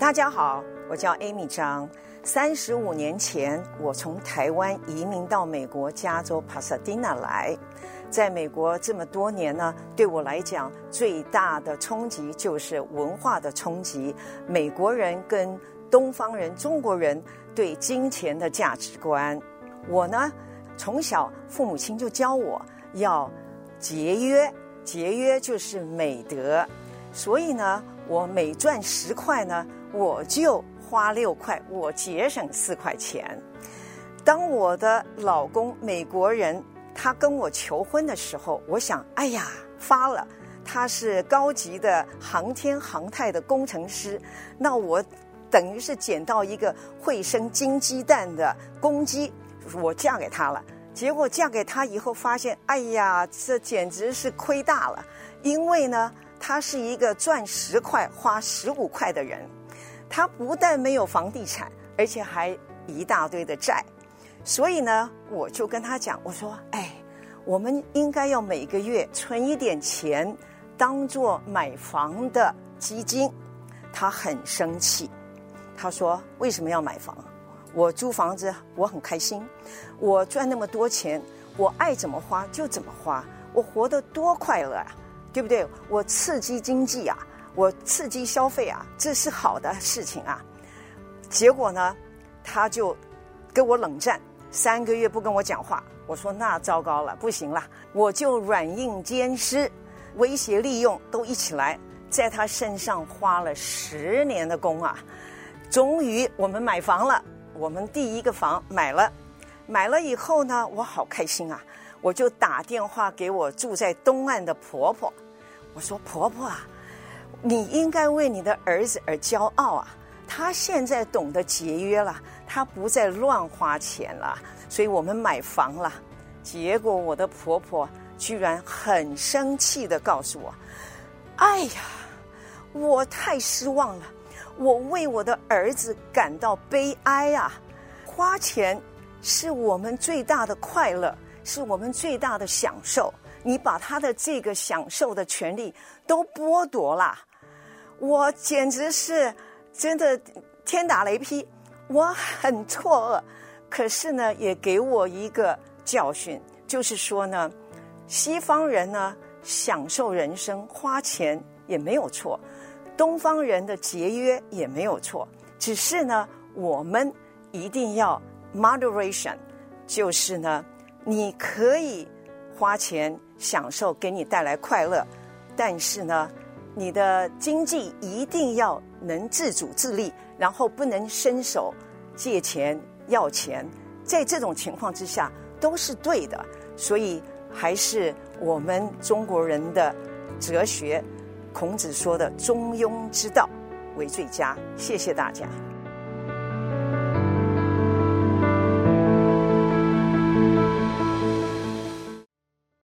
大家好，我叫 Amy 张。三十五年前，我从台湾移民到美国加州帕萨迪纳来。在美国这么多年呢，对我来讲最大的冲击就是文化的冲击。美国人跟东方人、中国人对金钱的价值观。我呢，从小父母亲就教我要节约，节约就是美德。所以呢，我每赚十块呢，我就花六块，我节省四块钱。当我的老公美国人他跟我求婚的时候，我想，哎呀，发了，他是高级的航天航太的工程师，那我等于是捡到一个会生金鸡蛋的公鸡，我嫁给他了。结果嫁给他以后，发现，哎呀，这简直是亏大了，因为呢，他是一个赚十块花十五块的人。他不但没有房地产，而且还一大堆的债，所以呢，我就跟他讲，我说：“哎，我们应该要每个月存一点钱，当做买房的基金。”他很生气，他说：“为什么要买房？我租房子我很开心，我赚那么多钱，我爱怎么花就怎么花，我活得多快乐啊，对不对？我刺激经济啊。”我刺激消费啊，这是好的事情啊。结果呢，他就跟我冷战，三个月不跟我讲话。我说那糟糕了，不行了，我就软硬兼施，威胁利用都一起来，在他身上花了十年的功啊。终于我们买房了，我们第一个房买了，买了以后呢，我好开心啊，我就打电话给我住在东岸的婆婆，我说婆婆啊。你应该为你的儿子而骄傲啊！他现在懂得节约了，他不再乱花钱了，所以我们买房了。结果我的婆婆居然很生气地告诉我：“哎呀，我太失望了，我为我的儿子感到悲哀啊！花钱是我们最大的快乐，是我们最大的享受，你把他的这个享受的权利都剥夺了。”我简直是真的天打雷劈，我很错愕，可是呢，也给我一个教训，就是说呢，西方人呢享受人生，花钱也没有错，东方人的节约也没有错，只是呢，我们一定要 moderation，就是呢，你可以花钱享受，给你带来快乐，但是呢。你的经济一定要能自主自立，然后不能伸手借钱要钱，在这种情况之下都是对的。所以还是我们中国人的哲学，孔子说的中庸之道为最佳。谢谢大家。